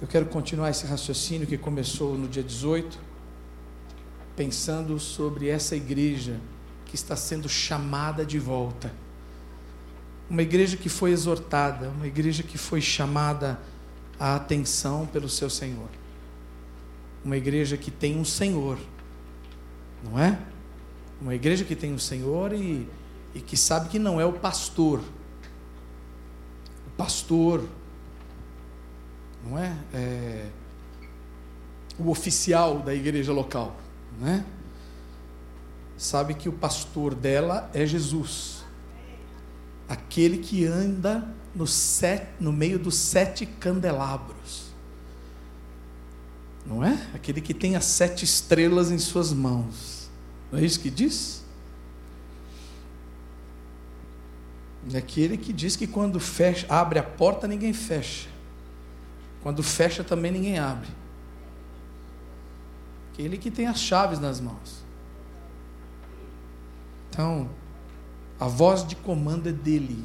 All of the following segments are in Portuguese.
Eu quero continuar esse raciocínio que começou no dia 18, pensando sobre essa igreja que está sendo chamada de volta. Uma igreja que foi exortada, uma igreja que foi chamada à atenção pelo seu Senhor. Uma igreja que tem um Senhor, não é? Uma igreja que tem um Senhor e, e que sabe que não é o pastor. O pastor, não é? é o oficial da igreja local, não é? sabe que o pastor dela é Jesus. Aquele que anda no, set, no meio dos sete candelabros. Não é? Aquele que tem as sete estrelas em suas mãos. Não é isso que diz? É aquele que diz que quando fecha, abre a porta, ninguém fecha. Quando fecha, também ninguém abre. Aquele que tem as chaves nas mãos. Então, a voz de comando é dele.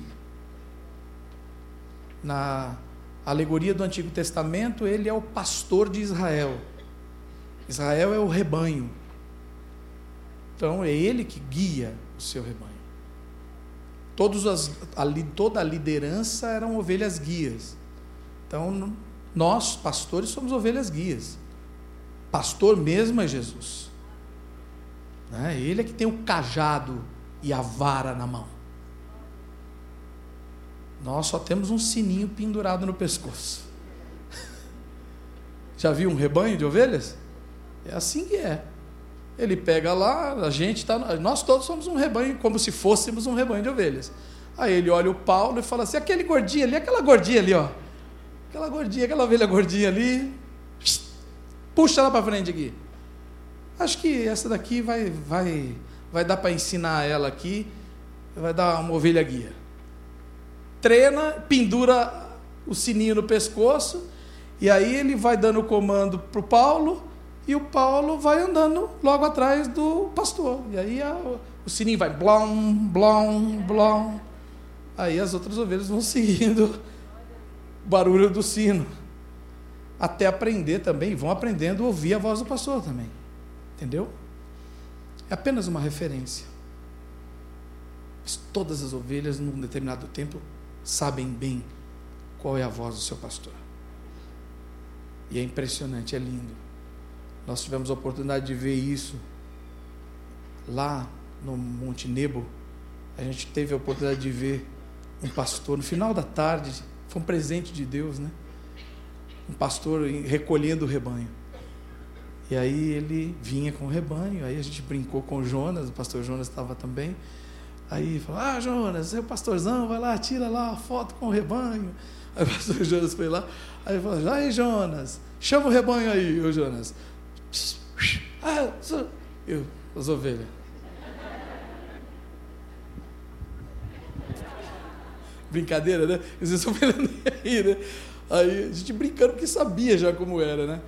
Na alegoria do Antigo Testamento, ele é o pastor de Israel. Israel é o rebanho. Então, é ele que guia o seu rebanho. As, a, toda a liderança eram ovelhas guias. Então, nós, pastores, somos ovelhas guias. Pastor mesmo é Jesus. Né? Ele é que tem o cajado e a vara na mão. Nós só temos um sininho pendurado no pescoço. Já viu um rebanho de ovelhas? É assim que é. Ele pega lá, a gente está. Nós todos somos um rebanho, como se fôssemos um rebanho de ovelhas. Aí ele olha o Paulo e fala assim: aquele gordinho ali, aquela gordinha ali, ó. Aquela gordinha, aquela ovelha gordinha ali. Puxa ela para frente aqui. Acho que essa daqui vai, vai, vai dar para ensinar ela aqui, vai dar uma ovelha guia. Treina, pendura o sininho no pescoço, e aí ele vai dando o comando para o Paulo, e o Paulo vai andando logo atrás do pastor. E aí a, o sininho vai blom, blom, blom. Aí as outras ovelhas vão seguindo barulho do sino. Até aprender também, vão aprendendo a ouvir a voz do pastor também. Entendeu? É apenas uma referência. Mas todas as ovelhas, num determinado tempo, sabem bem qual é a voz do seu pastor. E é impressionante, é lindo. Nós tivemos a oportunidade de ver isso lá no Monte Nebo. A gente teve a oportunidade de ver um pastor no final da tarde, foi um presente de Deus, né? Um pastor recolhendo o rebanho. E aí ele vinha com o rebanho, aí a gente brincou com o Jonas, o pastor Jonas estava também. Aí falou: Ah, Jonas, é o pastorzão, vai lá, tira lá a foto com o rebanho. Aí o pastor Jonas foi lá, aí falou: Aí, Jonas, chama o rebanho aí, o Jonas. Ah, eu, as ovelhas. Brincadeira, né? Vocês estão vendo aí, né? Aí a gente brincando porque sabia já como era, né?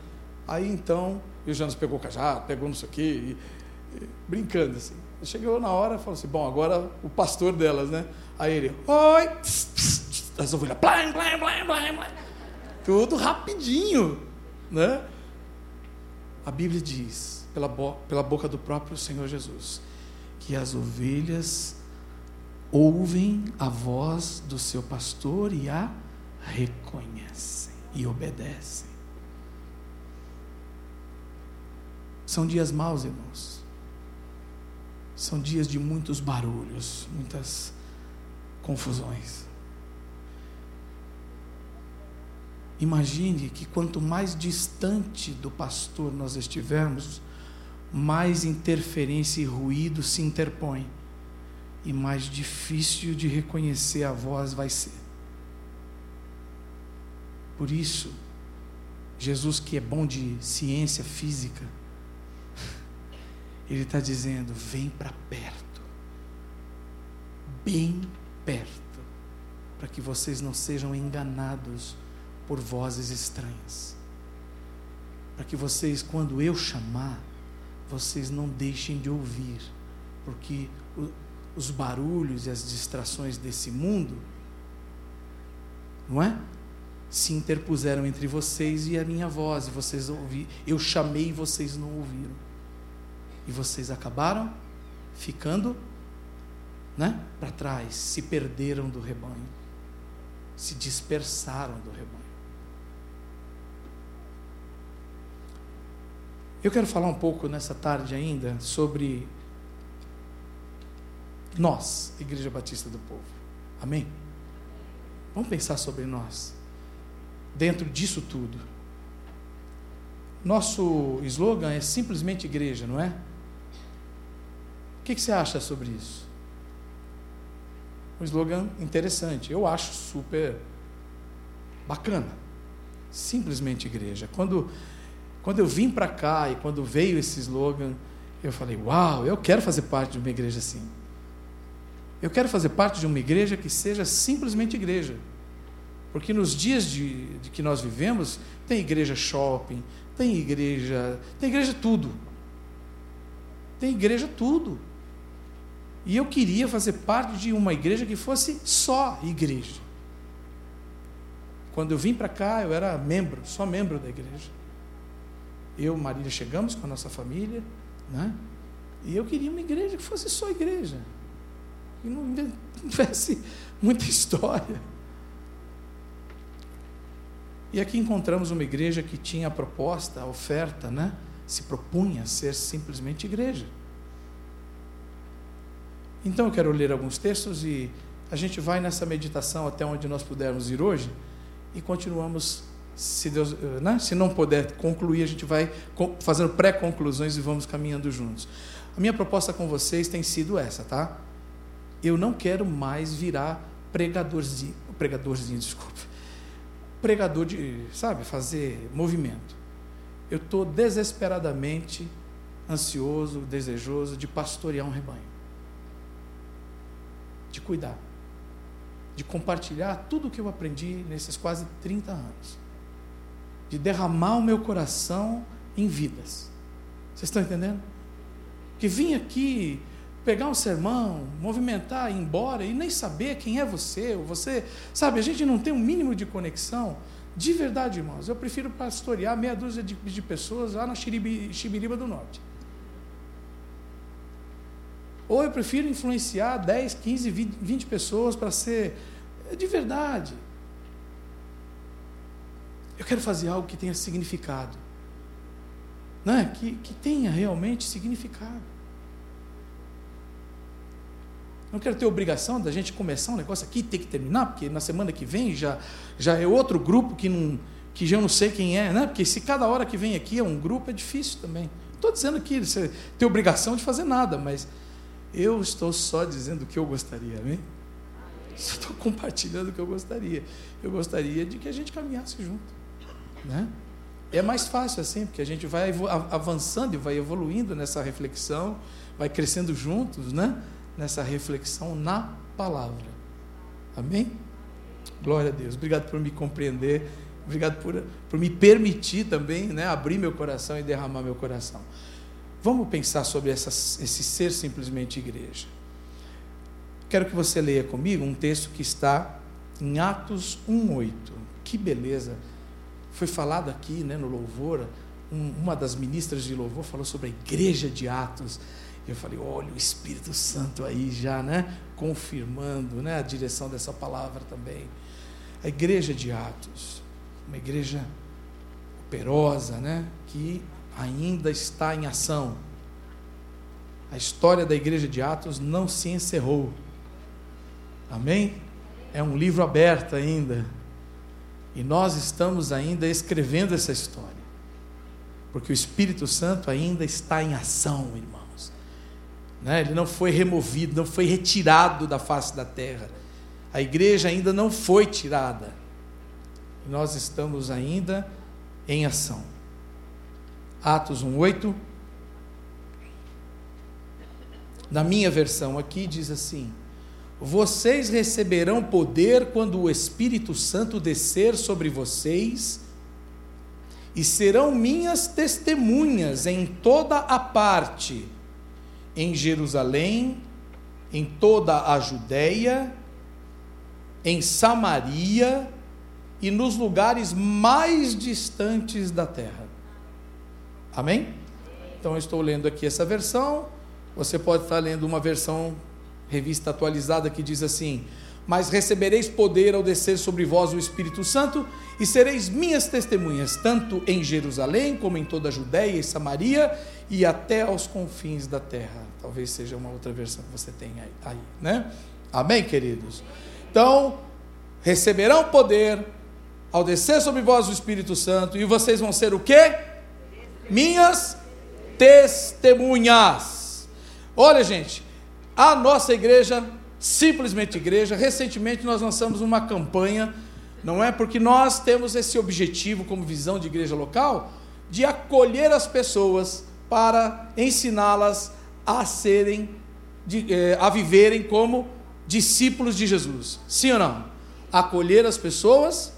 Aí então e o Jonas pegou o cajado, pegou não sei o quê, e, e, brincando assim. Chegou na hora falou assim: bom, agora o pastor delas, né? Aí ele, oi, pss, pss, as ovelhas, blam, blam, blam, blam, blam. Tudo rapidinho, né? A Bíblia diz, pela, bo pela boca do próprio Senhor Jesus, que as ovelhas ouvem a voz do seu pastor e a reconhecem e obedecem. São dias maus, irmãos. São dias de muitos barulhos, muitas confusões. Imagine que quanto mais distante do pastor nós estivermos, mais interferência e ruído se interpõe e mais difícil de reconhecer a voz vai ser. Por isso, Jesus, que é bom de ciência física, ele está dizendo: vem para perto, bem perto, para que vocês não sejam enganados por vozes estranhas. Para que vocês, quando eu chamar, vocês não deixem de ouvir, porque os barulhos e as distrações desse mundo, não é? se interpuseram entre vocês e a minha voz, e vocês ouviram. Eu chamei e vocês não ouviram. E vocês acabaram ficando né, para trás, se perderam do rebanho, se dispersaram do rebanho. Eu quero falar um pouco nessa tarde ainda sobre nós, Igreja Batista do Povo. Amém? Vamos pensar sobre nós, dentro disso tudo. Nosso slogan é simplesmente igreja, não é? O que, você acha sobre isso? Um slogan interessante, eu acho super bacana. Simplesmente igreja. Quando quando eu vim para cá e quando veio esse slogan, eu falei: Uau, eu quero fazer parte de uma igreja assim. Eu quero fazer parte de uma igreja que seja simplesmente igreja. Porque nos dias de, de que nós vivemos, tem igreja shopping, tem igreja, tem igreja tudo. Tem igreja tudo. E eu queria fazer parte de uma igreja que fosse só igreja. Quando eu vim para cá, eu era membro, só membro da igreja eu Marília chegamos com a nossa família, né? E eu queria uma igreja que fosse só igreja, que não tivesse muita história. E aqui encontramos uma igreja que tinha a proposta, a oferta, né? Se propunha a ser simplesmente igreja. Então eu quero ler alguns textos e a gente vai nessa meditação até onde nós pudermos ir hoje e continuamos se, Deus, né? se não puder concluir, a gente vai fazendo pré-conclusões e vamos caminhando juntos. A minha proposta com vocês tem sido essa, tá? Eu não quero mais virar pregadorzinho, pregadorzinho, desculpe, pregador de, sabe, fazer movimento. Eu estou desesperadamente ansioso, desejoso de pastorear um rebanho, de cuidar, de compartilhar tudo o que eu aprendi nesses quase 30 anos de derramar o meu coração em vidas. Vocês estão entendendo? Que vim aqui pegar um sermão, movimentar, ir embora e nem saber quem é você, ou você, sabe, a gente não tem um mínimo de conexão. De verdade, irmãos, eu prefiro pastorear meia dúzia de, de pessoas lá na Xibiriba do Norte. Ou eu prefiro influenciar 10, 15, 20 pessoas para ser de verdade. Eu quero fazer algo que tenha significado. Né? Que, que tenha realmente significado. Não quero ter obrigação da gente começar um negócio aqui e ter que terminar, porque na semana que vem já, já é outro grupo que, não, que já não sei quem é, né? porque se cada hora que vem aqui é um grupo, é difícil também. Não estou dizendo que você tem obrigação de fazer nada, mas eu estou só dizendo o que eu gostaria, amém? Só estou compartilhando o que eu gostaria. Eu gostaria de que a gente caminhasse junto. Né? É mais fácil assim, porque a gente vai avançando e vai evoluindo nessa reflexão, vai crescendo juntos, né? Nessa reflexão na palavra. Amém? Glória a Deus. Obrigado por me compreender. Obrigado por, por me permitir também né, abrir meu coração e derramar meu coração. Vamos pensar sobre essa, esse ser simplesmente igreja. Quero que você leia comigo um texto que está em Atos 1,8. Que beleza! Foi falado aqui né, no louvor, um, uma das ministras de louvor falou sobre a igreja de Atos. Eu falei, olha o Espírito Santo aí já, né? Confirmando né, a direção dessa palavra também. A igreja de Atos, uma igreja operosa, né? Que ainda está em ação. A história da igreja de Atos não se encerrou. Amém? É um livro aberto ainda. E nós estamos ainda escrevendo essa história. Porque o Espírito Santo ainda está em ação, irmãos. Né? Ele não foi removido, não foi retirado da face da terra. A igreja ainda não foi tirada. Nós estamos ainda em ação. Atos 1:8 Na minha versão aqui diz assim: vocês receberão poder quando o Espírito Santo descer sobre vocês, e serão minhas testemunhas em toda a parte, em Jerusalém, em toda a Judéia, em Samaria e nos lugares mais distantes da terra. Amém? Então eu estou lendo aqui essa versão. Você pode estar lendo uma versão revista atualizada que diz assim: Mas recebereis poder ao descer sobre vós o Espírito Santo, e sereis minhas testemunhas, tanto em Jerusalém, como em toda a Judéia e Samaria, e até aos confins da terra. Talvez seja uma outra versão que você tenha aí, aí né? Amém, queridos? Então, receberão poder ao descer sobre vós o Espírito Santo, e vocês vão ser o quê? Minhas testemunhas. Olha, gente, a nossa igreja, simplesmente igreja, recentemente nós lançamos uma campanha, não é? Porque nós temos esse objetivo como visão de igreja local, de acolher as pessoas para ensiná-las a serem, de, eh, a viverem como discípulos de Jesus. Sim ou não? Acolher as pessoas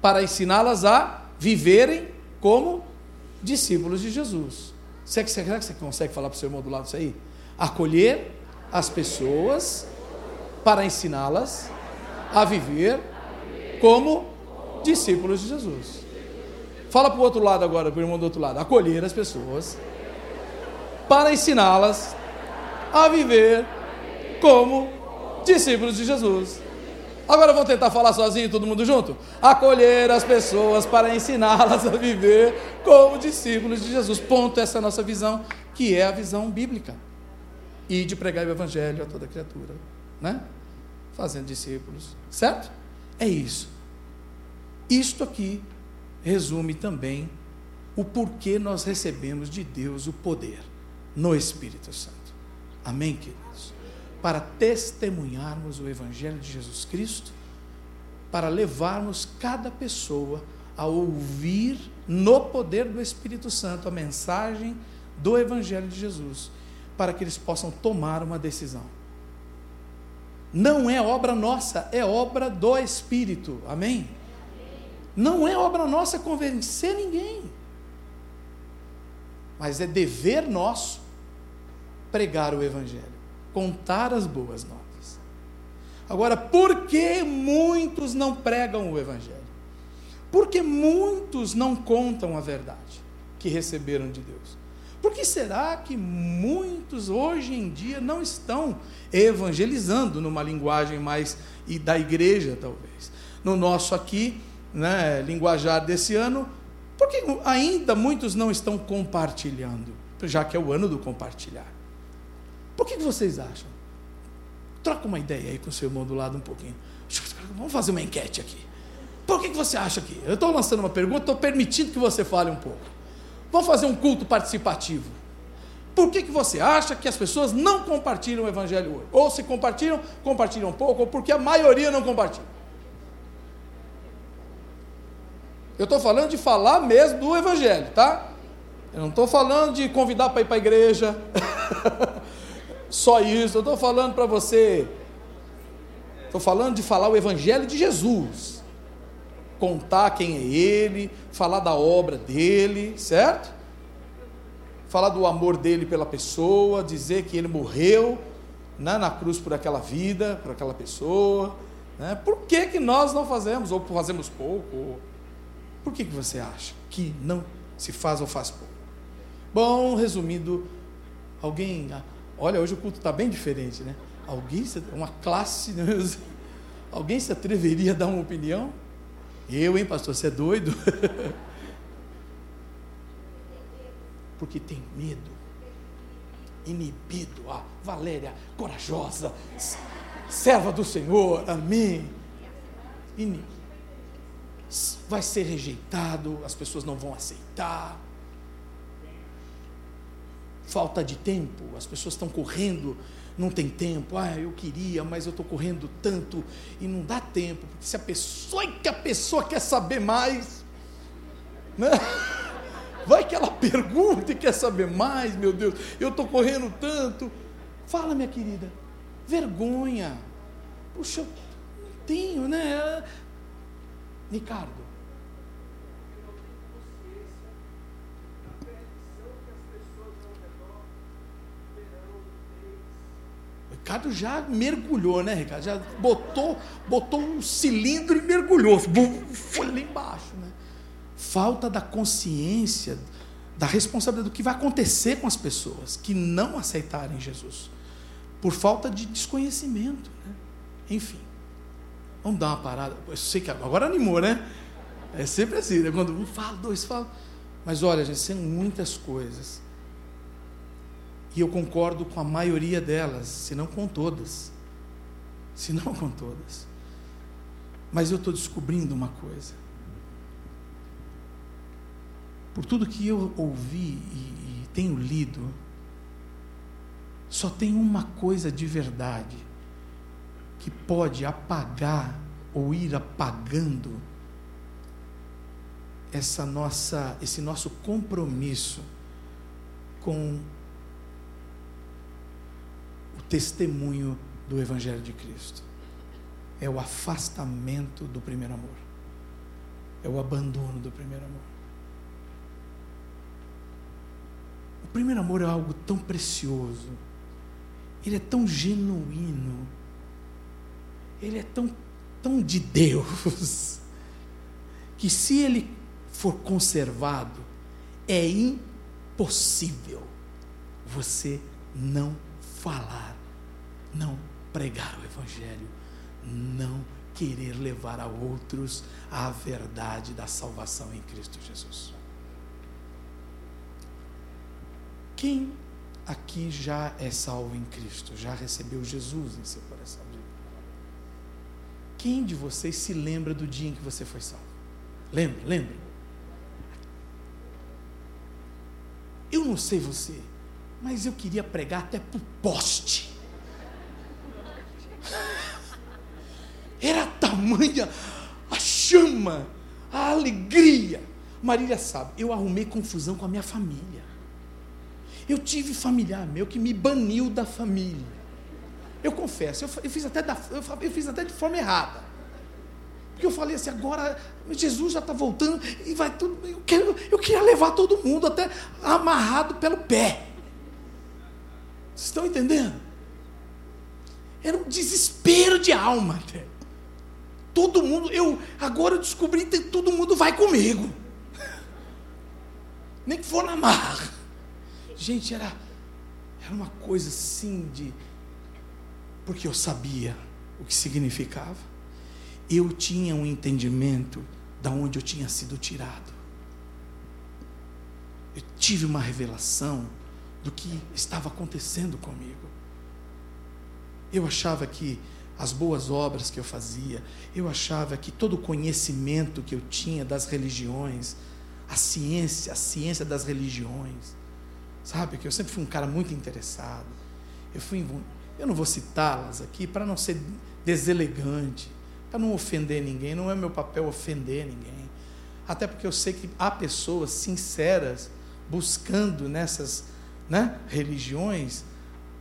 para ensiná-las a viverem como discípulos de Jesus. Será que, será que você consegue falar para o seu irmão do lado isso aí? Acolher as pessoas para ensiná-las a viver como discípulos de Jesus. Fala para o outro lado agora, para o irmão do outro lado. Acolher as pessoas para ensiná-las a viver como discípulos de Jesus. Agora vamos tentar falar sozinho, todo mundo junto? Acolher as pessoas para ensiná-las a viver como discípulos de Jesus. Ponto, essa é a nossa visão, que é a visão bíblica. E de pregar o evangelho a toda criatura, né? Fazendo discípulos, certo? É isso. Isto aqui resume também o porquê nós recebemos de Deus o poder no Espírito Santo. Amém, queridos? para testemunharmos o Evangelho de Jesus Cristo, para levarmos cada pessoa a ouvir no poder do Espírito Santo a mensagem do Evangelho de Jesus, para que eles possam tomar uma decisão. Não é obra nossa, é obra do Espírito. Amém? Não é obra nossa convencer ninguém, mas é dever nosso pregar o Evangelho contar as boas novas. Agora, por que muitos não pregam o Evangelho? Porque muitos não contam a verdade que receberam de Deus. Por que será que muitos hoje em dia não estão evangelizando numa linguagem mais da igreja, talvez? No nosso aqui, né, linguajar desse ano, por que ainda muitos não estão compartilhando? Já que é o ano do compartilhar. Por que, vocês acham? Troca uma ideia aí com o seu irmão do lado um pouquinho. Vamos fazer uma enquete aqui. Por que você acha que? Eu estou lançando uma pergunta, estou permitindo que você fale um pouco. Vamos fazer um culto participativo. Por que, que você acha que as pessoas não compartilham o evangelho hoje? Ou se compartilham, compartilham pouco, ou porque a maioria não compartilha. Eu estou falando de falar mesmo do evangelho, tá? Eu não estou falando de convidar para ir para a igreja. só isso, eu estou falando para você. Estou falando de falar o Evangelho de Jesus. Contar quem é Ele, falar da obra dele, certo? Falar do amor dele pela pessoa, dizer que ele morreu né, na cruz por aquela vida, por aquela pessoa. Né? Por que, que nós não fazemos, ou fazemos pouco? Por que, que você acha que não se faz ou faz pouco? Bom, resumindo, alguém Olha, hoje o culto está bem diferente, né? Alguém, uma classe, alguém se atreveria a dar uma opinião? Eu, hein, pastor, você é doido? Porque tem medo, inibido. Ah, Valéria, corajosa, serva do Senhor, amém. Vai ser rejeitado, as pessoas não vão aceitar falta de tempo, as pessoas estão correndo, não tem tempo, ah, eu queria, mas eu estou correndo tanto e não dá tempo, porque se a pessoa que a pessoa quer saber mais, né? vai que ela pergunta e quer saber mais, meu Deus, eu estou correndo tanto. Fala, minha querida, vergonha. Puxa, eu não tenho, né? Ricardo, Ricardo já mergulhou, né, Ricardo? Já botou, botou um cilindro e mergulhou. Foi lá embaixo, né? Falta da consciência, da responsabilidade do que vai acontecer com as pessoas que não aceitarem Jesus. Por falta de desconhecimento. Né? Enfim. Vamos dar uma parada. Eu sei que agora animou, né? É sempre assim, né? Quando um fala, dois falam. Mas olha, gente, são muitas coisas. E eu concordo com a maioria delas, se não com todas. Se não com todas. Mas eu estou descobrindo uma coisa. Por tudo que eu ouvi e, e tenho lido, só tem uma coisa de verdade que pode apagar ou ir apagando essa nossa, esse nosso compromisso com o testemunho do Evangelho de Cristo. É o afastamento do primeiro amor. É o abandono do primeiro amor. O primeiro amor é algo tão precioso. Ele é tão genuíno. Ele é tão, tão de Deus. Que se ele for conservado, é impossível você não falar, não pregar o Evangelho, não querer levar a outros a verdade da salvação em Cristo Jesus. Quem aqui já é salvo em Cristo, já recebeu Jesus em seu coração? Quem de vocês se lembra do dia em que você foi salvo? Lembra, lembra? Eu não sei você, mas eu queria pregar até para o poste. Era tamanha a chama, a alegria. Marília sabe, eu arrumei confusão com a minha família. Eu tive familiar meu que me baniu da família. Eu confesso, eu, eu fiz, até da, eu, eu fiz até de forma errada. Porque eu falei assim, agora Jesus já está voltando e vai tudo. Eu, quero, eu queria levar todo mundo até amarrado pelo pé. Vocês estão entendendo? Era um desespero de alma até. Todo mundo, eu agora eu descobri que todo mundo vai comigo. Nem que for na marra. Gente, era, era uma coisa assim de. Porque eu sabia o que significava eu tinha um entendimento da onde eu tinha sido tirado. Eu tive uma revelação do que estava acontecendo comigo. Eu achava que as boas obras que eu fazia, eu achava que todo o conhecimento que eu tinha das religiões, a ciência, a ciência das religiões, sabe que eu sempre fui um cara muito interessado. Eu fui, eu não vou citá-las aqui para não ser deselegante, para não ofender ninguém, não é meu papel ofender ninguém. Até porque eu sei que há pessoas sinceras buscando nessas né, religiões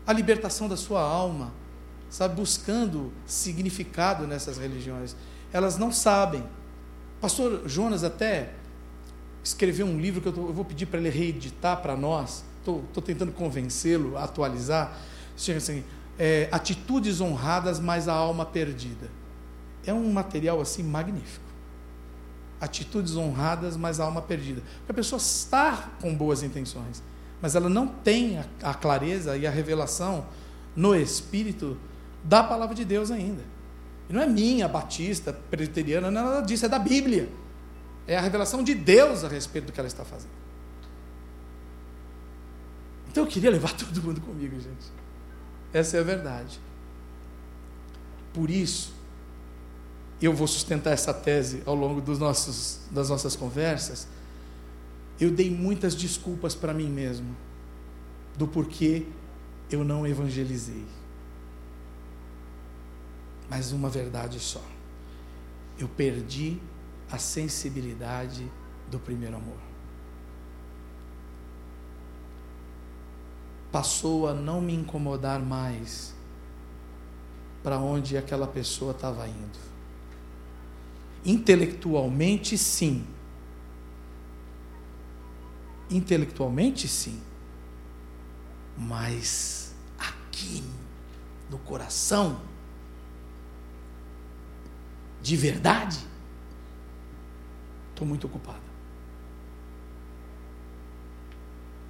a libertação da sua alma, sabe, buscando significado nessas religiões. Elas não sabem. Pastor Jonas até escreveu um livro que eu, tô, eu vou pedir para ele reeditar para nós. Estou tentando convencê-lo a atualizar. Assim, é, atitudes honradas, mas a alma perdida é um material assim magnífico. Atitudes honradas, mas alma perdida. Porque a pessoa está com boas intenções, mas ela não tem a, a clareza e a revelação no espírito da palavra de Deus ainda. E não é minha, batista, presbiteriana, não é nada disso, é da Bíblia. É a revelação de Deus a respeito do que ela está fazendo. Então eu queria levar todo mundo comigo, gente. Essa é a verdade. Por isso, eu vou sustentar essa tese ao longo dos nossos, das nossas conversas, eu dei muitas desculpas para mim mesmo do porquê eu não evangelizei. Mas uma verdade só: eu perdi a sensibilidade do primeiro amor. Passou a não me incomodar mais para onde aquela pessoa estava indo. Intelectualmente, sim. Intelectualmente, sim. Mas aqui, do coração, de verdade, estou muito ocupado.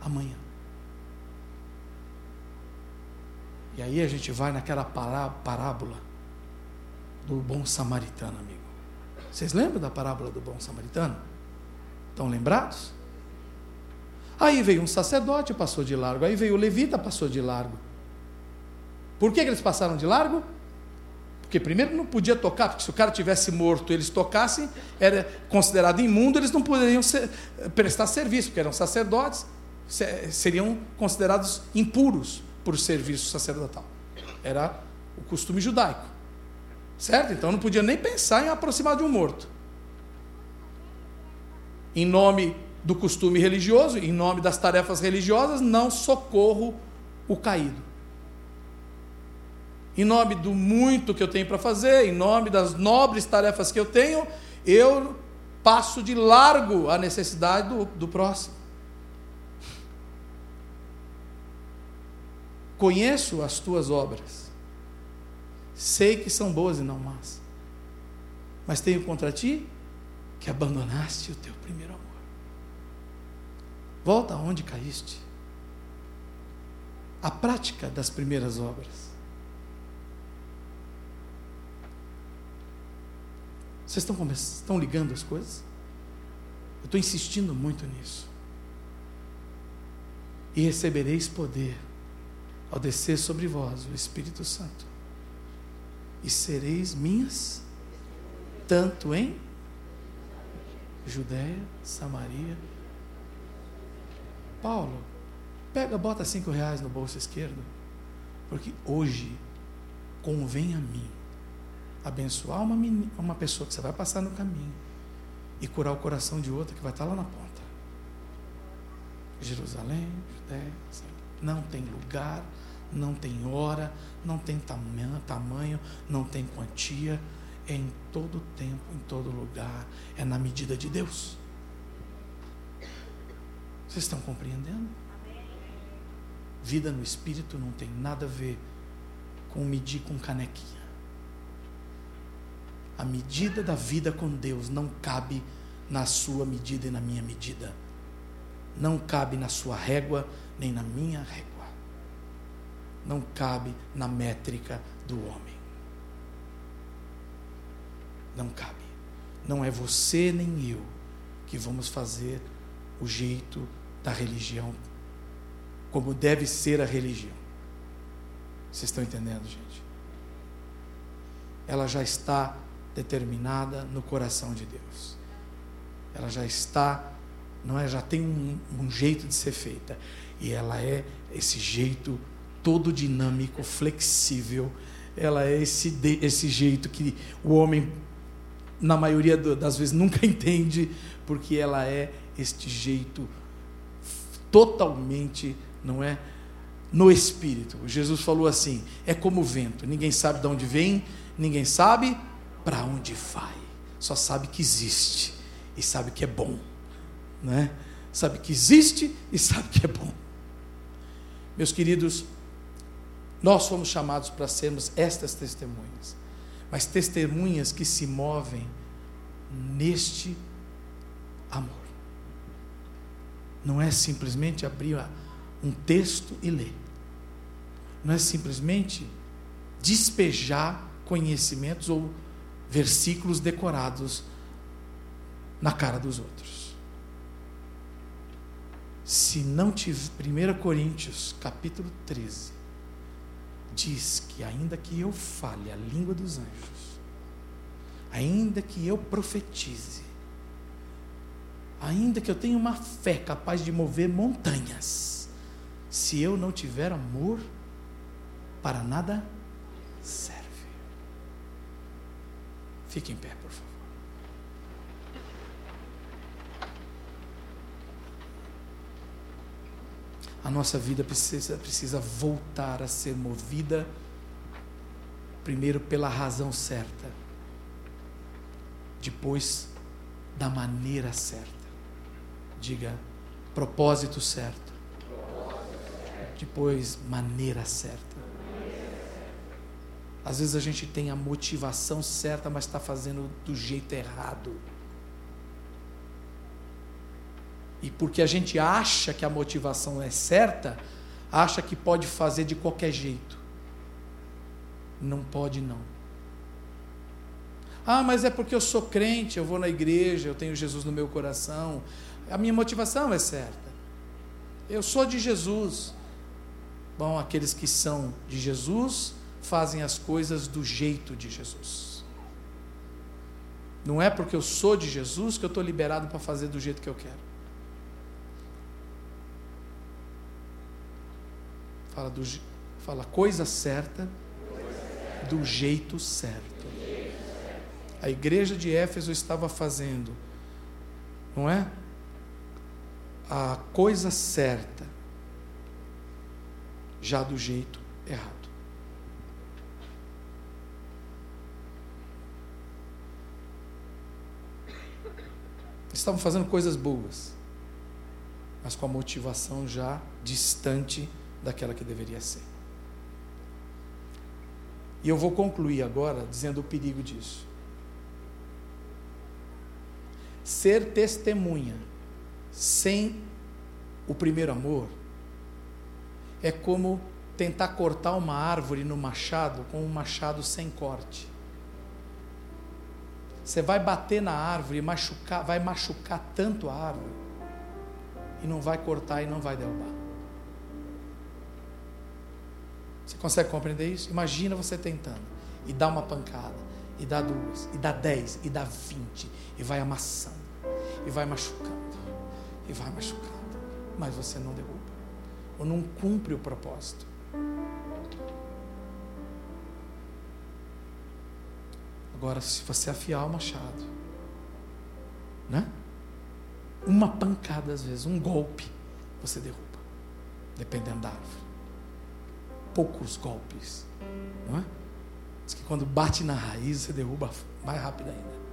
Amanhã. E aí a gente vai naquela parábola do bom samaritano, amigo. Vocês lembram da parábola do bom samaritano? Estão lembrados? Aí veio um sacerdote, passou de largo. Aí veio o levita, passou de largo. Por que, que eles passaram de largo? Porque primeiro não podia tocar, porque se o cara tivesse morto eles tocassem, era considerado imundo, eles não poderiam ser, prestar serviço, porque eram sacerdotes, seriam considerados impuros por serviço sacerdotal. Era o costume judaico. Certo? Então não podia nem pensar em aproximar de um morto. Em nome do costume religioso, em nome das tarefas religiosas, não socorro o caído. Em nome do muito que eu tenho para fazer, em nome das nobres tarefas que eu tenho, eu passo de largo a necessidade do, do próximo. Conheço as tuas obras, sei que são boas e não más, mas tenho contra ti que abandonaste o teu primeiro. Volta aonde caíste. A prática das primeiras obras. Vocês estão, estão ligando as coisas? Eu estou insistindo muito nisso. E recebereis poder ao descer sobre vós o Espírito Santo, e sereis minhas, tanto em Judéia, Samaria. Paulo, pega, bota cinco reais no bolso esquerdo, porque hoje convém a mim abençoar uma, uma pessoa que você vai passar no caminho e curar o coração de outra que vai estar lá na ponta. Jerusalém, Judéia, não tem lugar não tem hora, não tem tamanho, tamanho, não tem quantia, é em todo tempo, em todo lugar, é na medida de Deus. Vocês estão compreendendo? Vida no espírito não tem nada a ver com medir com canequinha. A medida da vida com Deus não cabe na sua medida e na minha medida. Não cabe na sua régua, nem na minha régua não cabe na métrica do homem. Não cabe. Não é você nem eu que vamos fazer o jeito da religião, como deve ser a religião. Vocês estão entendendo, gente? Ela já está determinada no coração de Deus. Ela já está, não é? Já tem um, um jeito de ser feita. E ela é esse jeito todo dinâmico, flexível. Ela é esse, esse jeito que o homem, na maioria das vezes, nunca entende, porque ela é este jeito totalmente, não é? No espírito. Jesus falou assim: é como o vento, ninguém sabe de onde vem, ninguém sabe para onde vai, só sabe que existe e sabe que é bom, né? Sabe que existe e sabe que é bom. Meus queridos, nós fomos chamados para sermos estas testemunhas, mas testemunhas que se movem neste amor. Não é simplesmente abrir um texto e ler. Não é simplesmente despejar conhecimentos ou versículos decorados na cara dos outros. Se não tiver 1 Coríntios, capítulo 13, diz que ainda que eu fale a língua dos anjos, ainda que eu profetize, ainda que eu tenha uma fé capaz de mover montanhas, se eu não tiver amor, para nada serve. Fique em pé, por favor. a nossa vida precisa, precisa voltar a ser movida, primeiro pela razão certa, depois da maneira certa. Diga, propósito certo. Depois, maneira certa. Às vezes a gente tem a motivação certa, mas está fazendo do jeito errado. E porque a gente acha que a motivação é certa, acha que pode fazer de qualquer jeito. Não pode, não. Ah, mas é porque eu sou crente, eu vou na igreja, eu tenho Jesus no meu coração. A minha motivação é certa. Eu sou de Jesus. Bom, aqueles que são de Jesus fazem as coisas do jeito de Jesus. Não é porque eu sou de Jesus que eu estou liberado para fazer do jeito que eu quero. Fala, do, fala coisa certa do jeito certo. A igreja de Éfeso estava fazendo, não é? A coisa certa, já do jeito errado. Estavam fazendo coisas boas, mas com a motivação já distante daquela que deveria ser. E eu vou concluir agora dizendo o perigo disso. Ser testemunha sem o primeiro amor é como tentar cortar uma árvore no machado com um machado sem corte. Você vai bater na árvore, machucar, vai machucar tanto a árvore e não vai cortar e não vai derrubar. Você consegue compreender isso? Imagina você tentando e dá uma pancada, e dá duas, e dá dez, e dá vinte, e vai amassando, e vai machucando, e vai machucando, mas você não derruba, ou não cumpre o propósito. Agora, se você afiar o machado, né? Uma pancada às vezes, um golpe, você derruba, dependendo da árvore poucos golpes. Não é? Diz que quando bate na raiz, você derruba mais rápido ainda.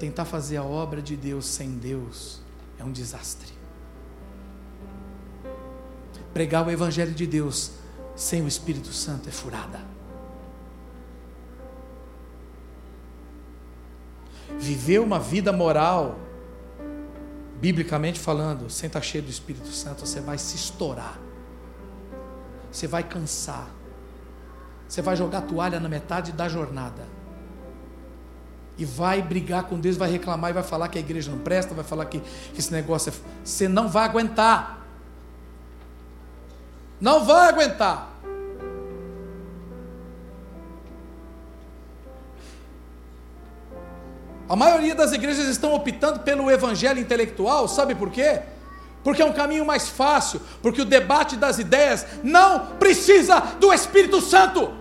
Tentar fazer a obra de Deus sem Deus é um desastre. Pregar o Evangelho de Deus sem o Espírito Santo é furada. viver uma vida moral, biblicamente falando, sem estar cheio do Espírito Santo, você vai se estourar, você vai cansar, você vai jogar toalha na metade da jornada, e vai brigar com Deus, vai reclamar e vai falar que a igreja não presta, vai falar que, esse negócio é. Você não vai aguentar, não vai aguentar. A maioria das igrejas estão optando pelo evangelho intelectual, sabe por quê? Porque é um caminho mais fácil, porque o debate das ideias não precisa do Espírito Santo.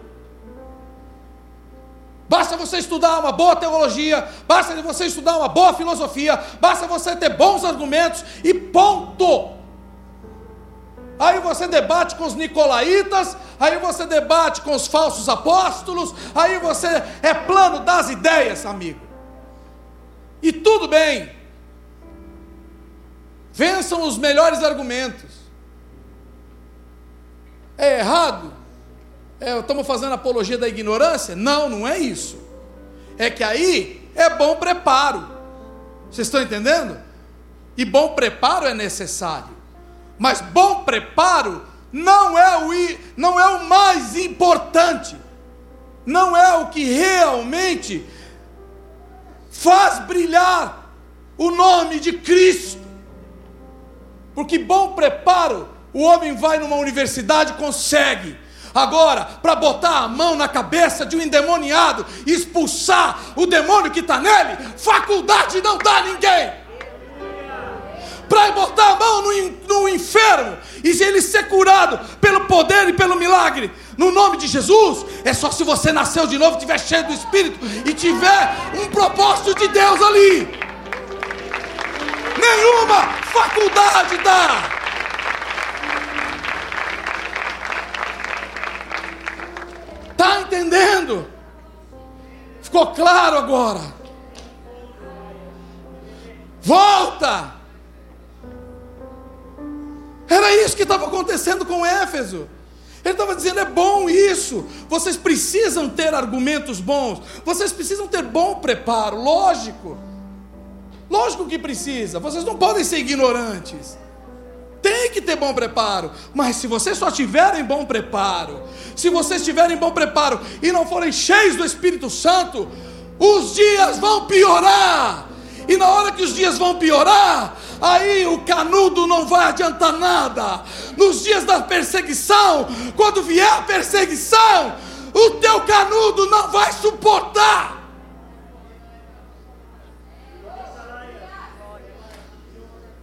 Basta você estudar uma boa teologia, basta você estudar uma boa filosofia, basta você ter bons argumentos e ponto. Aí você debate com os nicolaítas, aí você debate com os falsos apóstolos, aí você é plano das ideias, amigo. E tudo bem. Vençam os melhores argumentos. É errado? É, estamos fazendo apologia da ignorância? Não, não é isso. É que aí é bom preparo. Vocês estão entendendo? E bom preparo é necessário. Mas bom preparo não é o, não é o mais importante. Não é o que realmente faz brilhar o nome de Cristo. Porque bom preparo, o homem vai numa universidade consegue. Agora, para botar a mão na cabeça de um endemoniado e expulsar o demônio que está nele, faculdade não dá ninguém. Para botar a mão no, no enfermo e ele ser curado pelo poder e pelo milagre, no nome de Jesus, é só se você nasceu de novo, estiver cheio do Espírito e tiver um propósito de Deus ali. Nenhuma faculdade dá. Está entendendo? Ficou claro agora? Volta! Era isso que estava acontecendo com Éfeso. Ele estava dizendo: é bom isso. Vocês precisam ter argumentos bons. Vocês precisam ter bom preparo. Lógico. Lógico que precisa. Vocês não podem ser ignorantes. Tem que ter bom preparo. Mas se vocês só tiverem bom preparo, se vocês tiverem bom preparo e não forem cheios do Espírito Santo, os dias vão piorar. E na hora que os dias vão piorar, aí o canudo não vai adiantar nada. Nos dias da perseguição, quando vier a perseguição, o teu canudo não vai suportar.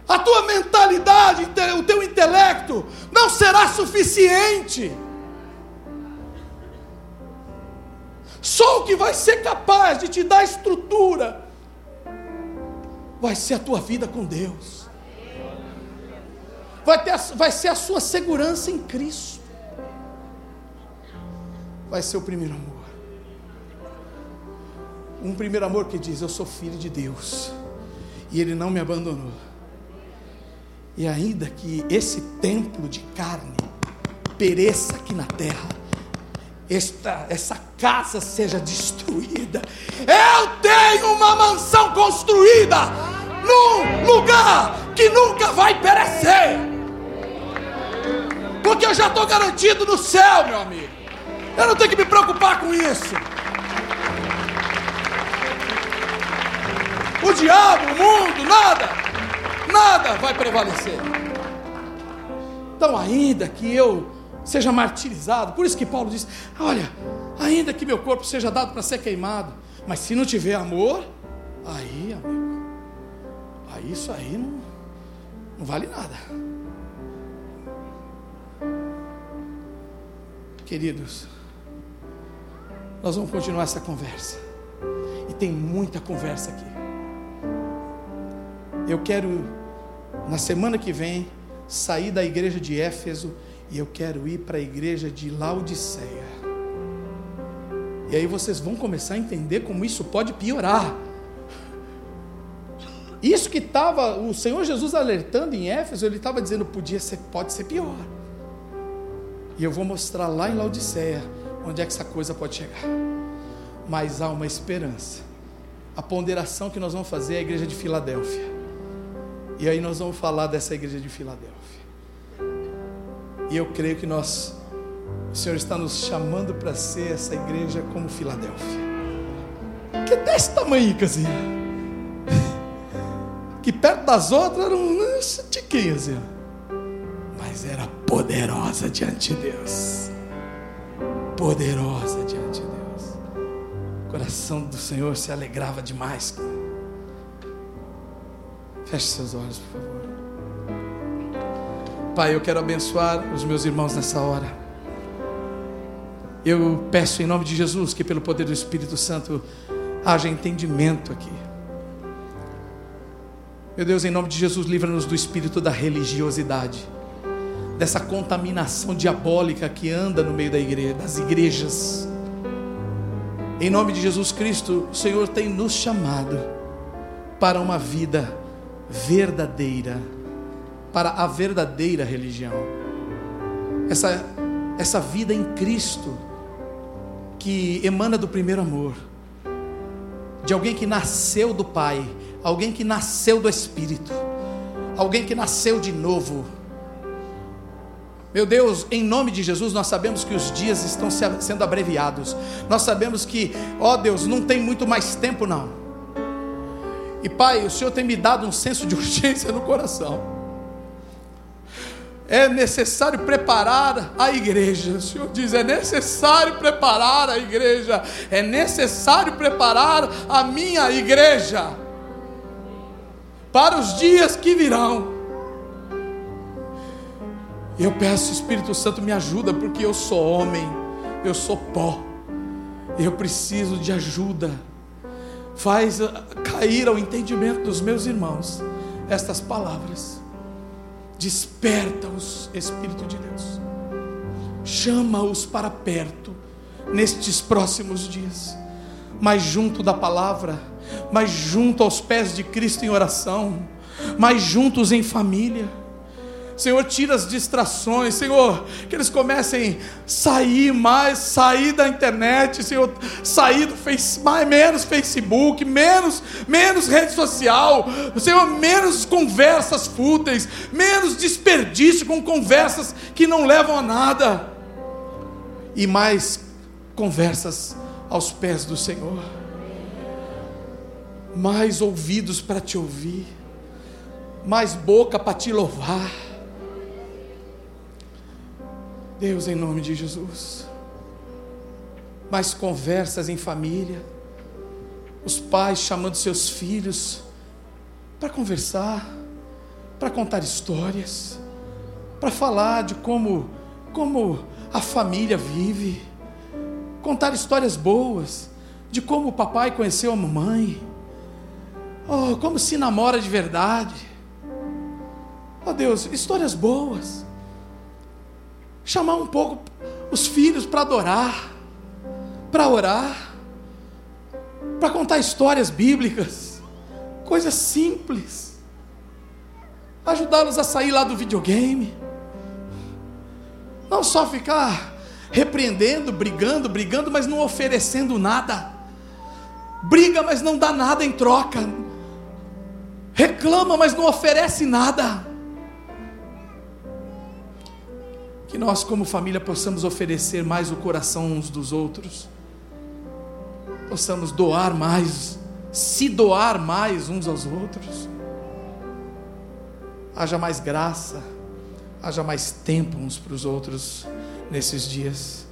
A tua mentalidade, o teu intelecto não será suficiente. Só o que vai ser capaz de te dar estrutura vai ser a tua vida com Deus. Vai, ter, vai ser a sua segurança em Cristo. Vai ser o primeiro amor. Um primeiro amor que diz: Eu sou filho de Deus. E Ele não me abandonou. E ainda que esse templo de carne pereça aqui na terra, esta, essa casa seja destruída. Eu tenho uma mansão construída num lugar que nunca vai perecer. Porque eu já estou garantido no céu, meu amigo. Eu não tenho que me preocupar com isso. O diabo, o mundo, nada, nada vai prevalecer. Então, ainda que eu seja martirizado. Por isso que Paulo diz: Olha, ainda que meu corpo seja dado para ser queimado, mas se não tiver amor, aí, amigo, aí isso aí não, não vale nada. Queridos, nós vamos continuar essa conversa. E tem muita conversa aqui. Eu quero, na semana que vem, sair da igreja de Éfeso e eu quero ir para a igreja de Laodiceia. E aí vocês vão começar a entender como isso pode piorar. Isso que estava o Senhor Jesus alertando em Éfeso, ele estava dizendo podia ser, pode ser pior. E eu vou mostrar lá em Laodiceia onde é que essa coisa pode chegar. Mas há uma esperança. A ponderação que nós vamos fazer é a igreja de Filadélfia. E aí nós vamos falar dessa igreja de Filadélfia. E eu creio que nós, o Senhor está nos chamando para ser essa igreja como Filadélfia. Que é desse tamanho, casinha. Que perto das outras era um tiquinho assim. Mas era poderosa diante de Deus. Poderosa diante de Deus. O coração do Senhor se alegrava demais. Feche seus olhos, por favor. Pai, eu quero abençoar os meus irmãos nessa hora. Eu peço em nome de Jesus que, pelo poder do Espírito Santo, haja entendimento aqui. Meu Deus, em nome de Jesus, livra-nos do espírito da religiosidade, dessa contaminação diabólica que anda no meio da igreja, das igrejas. Em nome de Jesus Cristo, o Senhor tem nos chamado para uma vida verdadeira para a verdadeira religião. Essa, essa vida em Cristo que emana do primeiro amor, de alguém que nasceu do Pai, alguém que nasceu do Espírito, alguém que nasceu de novo. Meu Deus, em nome de Jesus, nós sabemos que os dias estão sendo abreviados. Nós sabemos que, ó Deus, não tem muito mais tempo não. E Pai, o Senhor tem me dado um senso de urgência no coração é necessário preparar a igreja. O Senhor diz: é necessário preparar a igreja, é necessário preparar a minha igreja para os dias que virão. E eu peço, Espírito Santo, me ajuda, porque eu sou homem, eu sou pó, eu preciso de ajuda. Faz cair ao entendimento dos meus irmãos estas palavras Desperta-os, Espírito de Deus. Chama-os para perto nestes próximos dias. Mas junto da palavra, mais junto aos pés de Cristo em oração, mais juntos em família. Senhor, tira as distrações, Senhor, que eles comecem a sair mais, sair da internet, Senhor, sair do face, mais, menos Facebook, menos, menos rede social, Senhor, menos conversas fúteis, menos desperdício com conversas que não levam a nada, e mais conversas aos pés do Senhor, mais ouvidos para te ouvir, mais boca para te louvar Deus, em nome de Jesus. Mais conversas em família, os pais chamando seus filhos para conversar, para contar histórias, para falar de como como a família vive, contar histórias boas, de como o papai conheceu a mamãe, oh, como se namora de verdade. Oh Deus, histórias boas chamar um pouco os filhos para adorar, para orar, para contar histórias bíblicas, coisas simples, ajudá-los a sair lá do videogame, não só ficar repreendendo, brigando, brigando, mas não oferecendo nada, briga, mas não dá nada em troca, reclama, mas não oferece nada. Que nós, como família, possamos oferecer mais o coração uns dos outros, possamos doar mais, se doar mais uns aos outros. Haja mais graça, haja mais tempo uns para os outros nesses dias.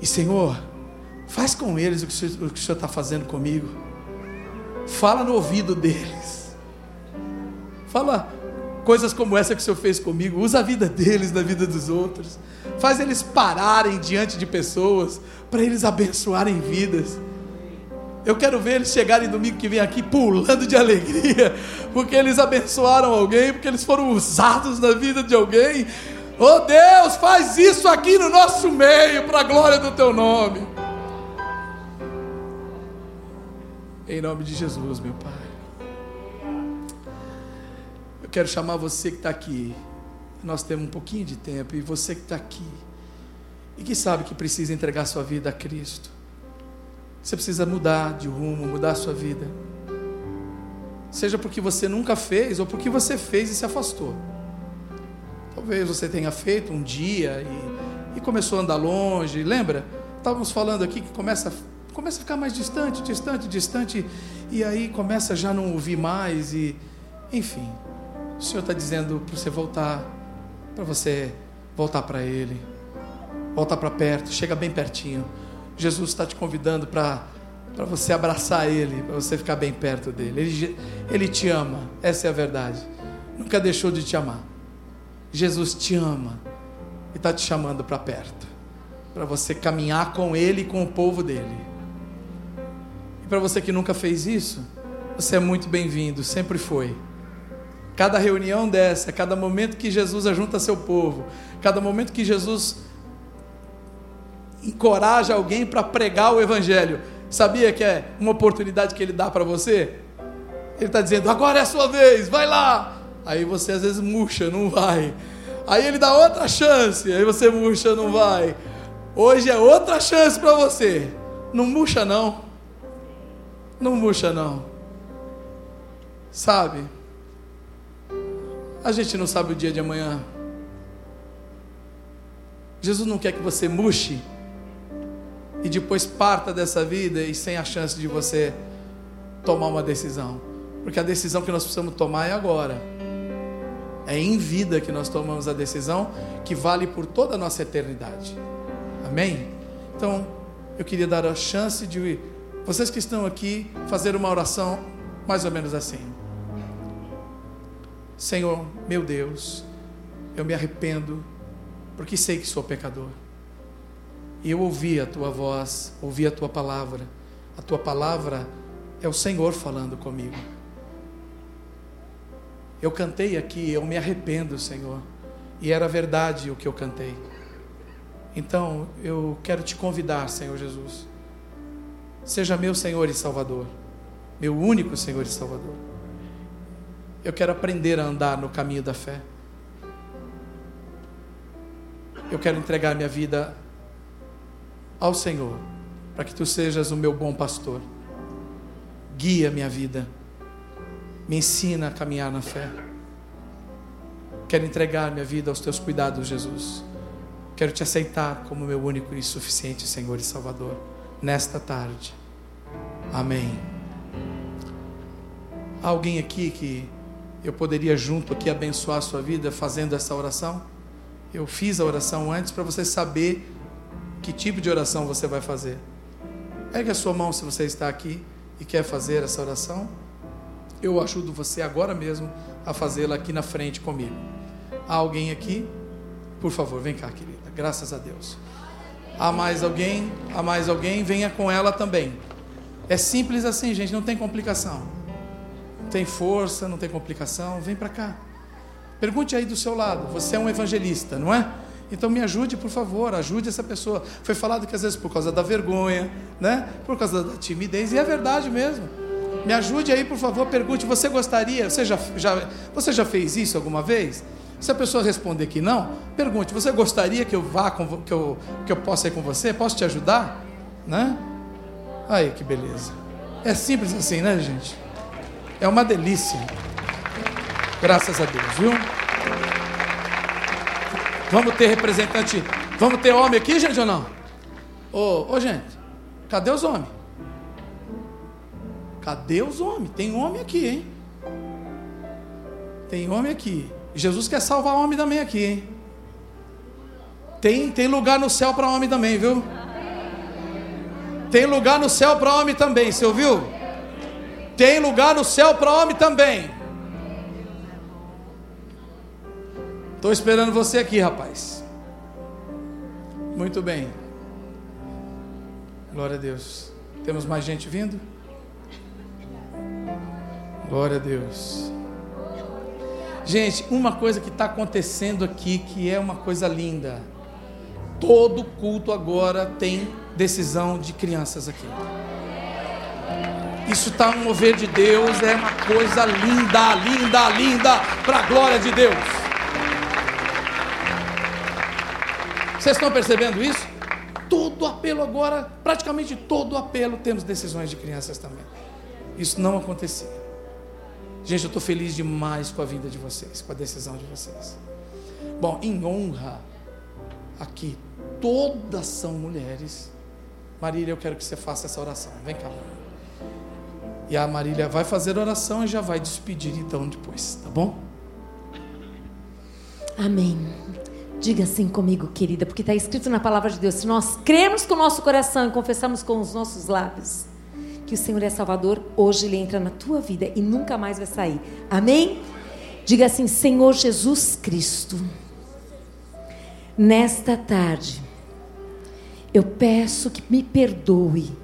E Senhor, faz com eles o que o Senhor está fazendo comigo. Fala no ouvido deles. Fala, coisas como essa que o Senhor fez comigo, usa a vida deles na vida dos outros, faz eles pararem diante de pessoas, para eles abençoarem vidas. Eu quero ver eles chegarem domingo que vem aqui pulando de alegria, porque eles abençoaram alguém, porque eles foram usados na vida de alguém. Oh Deus, faz isso aqui no nosso meio, para a glória do teu nome. Em nome de Jesus, meu Pai quero chamar você que está aqui. Nós temos um pouquinho de tempo, e você que está aqui, e que sabe que precisa entregar sua vida a Cristo. Você precisa mudar de rumo, mudar a sua vida. Seja porque você nunca fez, ou porque você fez e se afastou. Talvez você tenha feito um dia e, e começou a andar longe. Lembra? Estávamos falando aqui que começa, começa a ficar mais distante, distante, distante, e aí começa já não ouvir mais, e enfim. O Senhor está dizendo para você voltar, para você voltar para Ele, voltar para perto, chega bem pertinho. Jesus está te convidando para para você abraçar Ele, para você ficar bem perto dele. Ele, ele te ama, essa é a verdade. Nunca deixou de te amar. Jesus te ama e está te chamando para perto, para você caminhar com Ele e com o povo dele. E para você que nunca fez isso, você é muito bem-vindo, sempre foi. Cada reunião dessa, cada momento que Jesus ajunta seu povo, cada momento que Jesus encoraja alguém para pregar o Evangelho, sabia que é uma oportunidade que ele dá para você? Ele está dizendo: agora é a sua vez, vai lá. Aí você às vezes murcha, não vai. Aí ele dá outra chance, aí você murcha, não vai. Hoje é outra chance para você. Não murcha, não. Não murcha, não. Sabe? A gente não sabe o dia de amanhã. Jesus não quer que você murche e depois parta dessa vida e sem a chance de você tomar uma decisão. Porque a decisão que nós precisamos tomar é agora. É em vida que nós tomamos a decisão que vale por toda a nossa eternidade. Amém? Então, eu queria dar a chance de vocês que estão aqui fazer uma oração mais ou menos assim. Senhor, meu Deus, eu me arrependo, porque sei que sou pecador. E eu ouvi a tua voz, ouvi a tua palavra. A tua palavra é o Senhor falando comigo. Eu cantei aqui, eu me arrependo, Senhor. E era verdade o que eu cantei. Então, eu quero te convidar, Senhor Jesus. Seja meu Senhor e Salvador. meu único Senhor e Salvador. Eu quero aprender a andar no caminho da fé. Eu quero entregar minha vida ao Senhor, para que tu sejas o meu bom pastor. Guia minha vida, me ensina a caminhar na fé. Quero entregar minha vida aos teus cuidados, Jesus. Quero te aceitar como meu único e suficiente Senhor e Salvador nesta tarde. Amém. Há alguém aqui que eu poderia junto aqui abençoar a sua vida fazendo essa oração? Eu fiz a oração antes para você saber que tipo de oração você vai fazer. Pegue a sua mão se você está aqui e quer fazer essa oração. Eu ajudo você agora mesmo a fazê-la aqui na frente comigo. Há alguém aqui? Por favor, vem cá, querida. Graças a Deus. Há mais alguém? Há mais alguém? Venha com ela também. É simples assim, gente, não tem complicação. Tem força, não tem complicação. Vem para cá. Pergunte aí do seu lado. Você é um evangelista, não é? Então me ajude, por favor, ajude essa pessoa. Foi falado que às vezes por causa da vergonha, né? Por causa da timidez, e é verdade mesmo. Me ajude aí, por favor, pergunte, você gostaria, você já, já, você já fez isso alguma vez? Se a pessoa responder que não, pergunte, você gostaria que eu vá com, que eu, que eu possa ir com você? Posso te ajudar? Né? Aí que beleza. É simples assim, né, gente? É uma delícia. Graças a Deus, viu? Vamos ter representante. Vamos ter homem aqui, gente, ou não? Ô, gente, cadê os homens? Cadê os homens? Tem homem aqui, hein? Tem homem aqui. Jesus quer salvar homem também aqui, hein? Tem, tem lugar no céu para homem também, viu? Tem lugar no céu para homem também, você ouviu? Tem lugar no céu para homem também. Estou esperando você aqui, rapaz. Muito bem. Glória a Deus. Temos mais gente vindo? Glória a Deus. Gente, uma coisa que está acontecendo aqui que é uma coisa linda. Todo culto agora tem decisão de crianças aqui. Isso está um mover de Deus, é uma coisa linda, linda, linda, para a glória de Deus. Vocês estão percebendo isso? Todo apelo agora, praticamente todo apelo, temos decisões de crianças também. Isso não acontecia. Gente, eu estou feliz demais com a vinda de vocês, com a decisão de vocês. Bom, em honra, aqui, todas são mulheres. Marília, eu quero que você faça essa oração. Vem cá. E a Marília vai fazer oração e já vai despedir então depois, tá bom? Amém. Diga assim comigo, querida, porque está escrito na palavra de Deus: se nós cremos com o nosso coração e confessamos com os nossos lábios que o Senhor é Salvador, hoje Ele entra na tua vida e nunca mais vai sair. Amém? Diga assim: Senhor Jesus Cristo, nesta tarde, eu peço que me perdoe,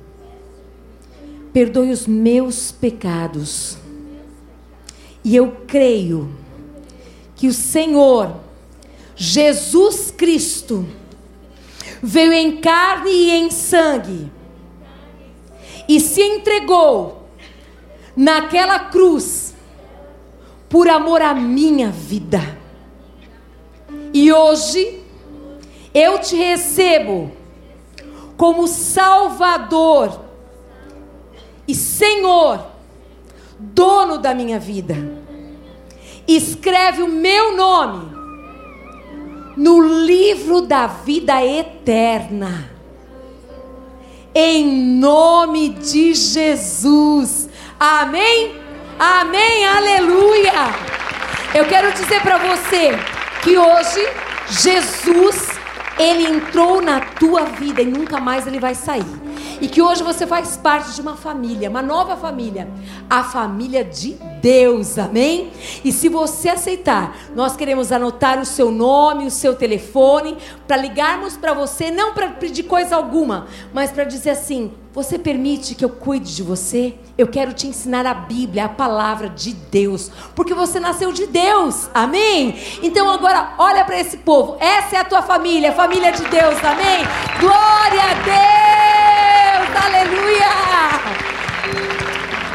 perdoe os meus pecados, e eu creio que o Senhor, Jesus Cristo, veio em carne e em sangue e se entregou naquela cruz por amor à minha vida. E hoje eu te recebo como Salvador e Senhor, dono da minha vida. Escreve o meu nome no livro da vida eterna em nome de Jesus. Amém? Amém, aleluia. Eu quero dizer para você que hoje Jesus, ele entrou na tua vida e nunca mais ele vai sair. E que hoje você faz parte de uma família, uma nova família, a família de Deus, amém? E se você aceitar, nós queremos anotar o seu nome, o seu telefone, para ligarmos para você, não para pedir coisa alguma, mas para dizer assim: você permite que eu cuide de você? Eu quero te ensinar a Bíblia, a palavra de Deus, porque você nasceu de Deus, amém? Então agora olha para esse povo, essa é a tua família, família de Deus, amém? Glória a Deus, aleluia!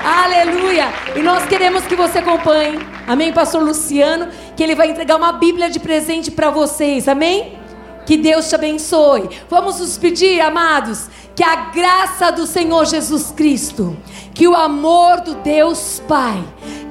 Aleluia! Nós queremos que você acompanhe. Amém, pastor Luciano, que ele vai entregar uma Bíblia de presente para vocês. Amém? Que Deus te abençoe. Vamos nos pedir, amados, que a graça do Senhor Jesus Cristo, que o amor do Deus Pai,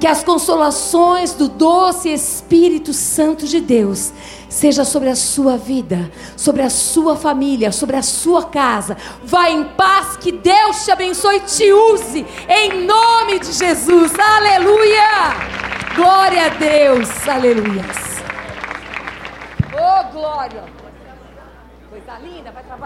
que as consolações do doce Espírito Santo de Deus seja sobre a sua vida, sobre a sua família, sobre a sua casa. Vá em paz, que Deus te abençoe e te use, em nome de Jesus. Aleluia! Glória a Deus, aleluia. Oh, glória! Coisa linda, vai trabalhar.